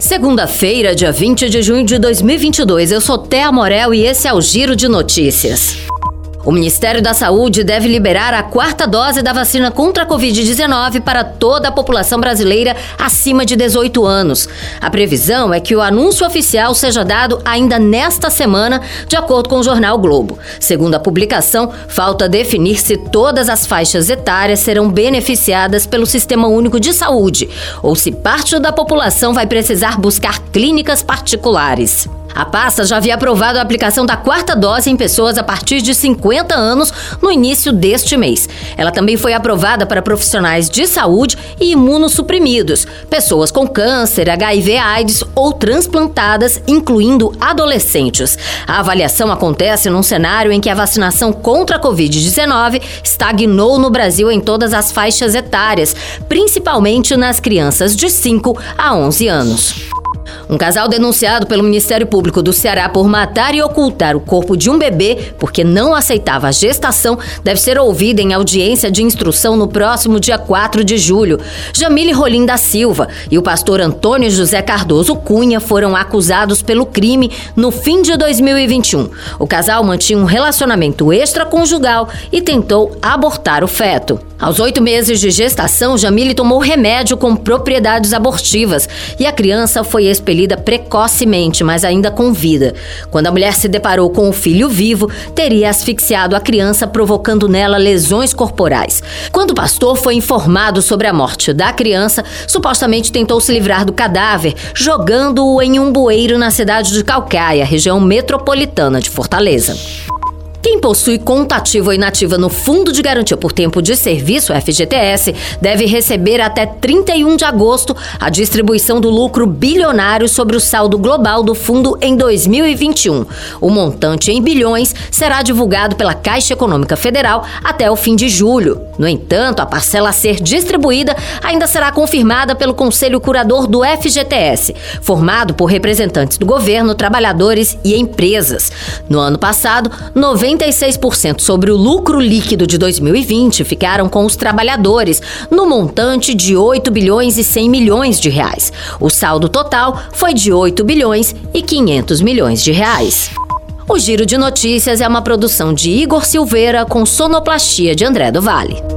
Segunda-feira, dia 20 de junho de 2022. Eu sou Thea Morel e esse é o Giro de Notícias. O Ministério da Saúde deve liberar a quarta dose da vacina contra a Covid-19 para toda a população brasileira acima de 18 anos. A previsão é que o anúncio oficial seja dado ainda nesta semana, de acordo com o jornal Globo. Segundo a publicação, falta definir se todas as faixas etárias serão beneficiadas pelo Sistema Único de Saúde ou se parte da população vai precisar buscar clínicas particulares. A pasta já havia aprovado a aplicação da quarta dose em pessoas a partir de 50 anos no início deste mês. Ela também foi aprovada para profissionais de saúde e imunossuprimidos, pessoas com câncer, HIV/AIDS ou transplantadas, incluindo adolescentes. A avaliação acontece num cenário em que a vacinação contra a Covid-19 estagnou no Brasil em todas as faixas etárias, principalmente nas crianças de 5 a 11 anos. Um casal denunciado pelo Ministério Público do Ceará por matar e ocultar o corpo de um bebê porque não aceitava a gestação deve ser ouvido em audiência de instrução no próximo dia 4 de julho. Jamile Rolim da Silva e o pastor Antônio José Cardoso Cunha foram acusados pelo crime no fim de 2021. O casal mantinha um relacionamento extraconjugal e tentou abortar o feto. Aos oito meses de gestação, Jamile tomou remédio com propriedades abortivas e a criança foi expelida precocemente, mas ainda com vida. Quando a mulher se deparou com o filho vivo, teria asfixiado a criança, provocando nela lesões corporais. Quando o pastor foi informado sobre a morte da criança, supostamente tentou se livrar do cadáver, jogando-o em um bueiro na cidade de Calcaia, região metropolitana de Fortaleza. Quem possui conta ativa ou inativa no Fundo de Garantia por Tempo de Serviço, FGTS, deve receber até 31 de agosto a distribuição do lucro bilionário sobre o saldo global do fundo em 2021. O montante em bilhões será divulgado pela Caixa Econômica Federal até o fim de julho. No entanto, a parcela a ser distribuída ainda será confirmada pelo Conselho Curador do FGTS, formado por representantes do governo, trabalhadores e empresas. No ano passado, 90 36% sobre o lucro líquido de 2020 ficaram com os trabalhadores, no montante de 8 bilhões e 100 milhões de reais. O saldo total foi de 8 bilhões e 500 milhões de reais. O Giro de Notícias é uma produção de Igor Silveira com sonoplastia de André do Vale.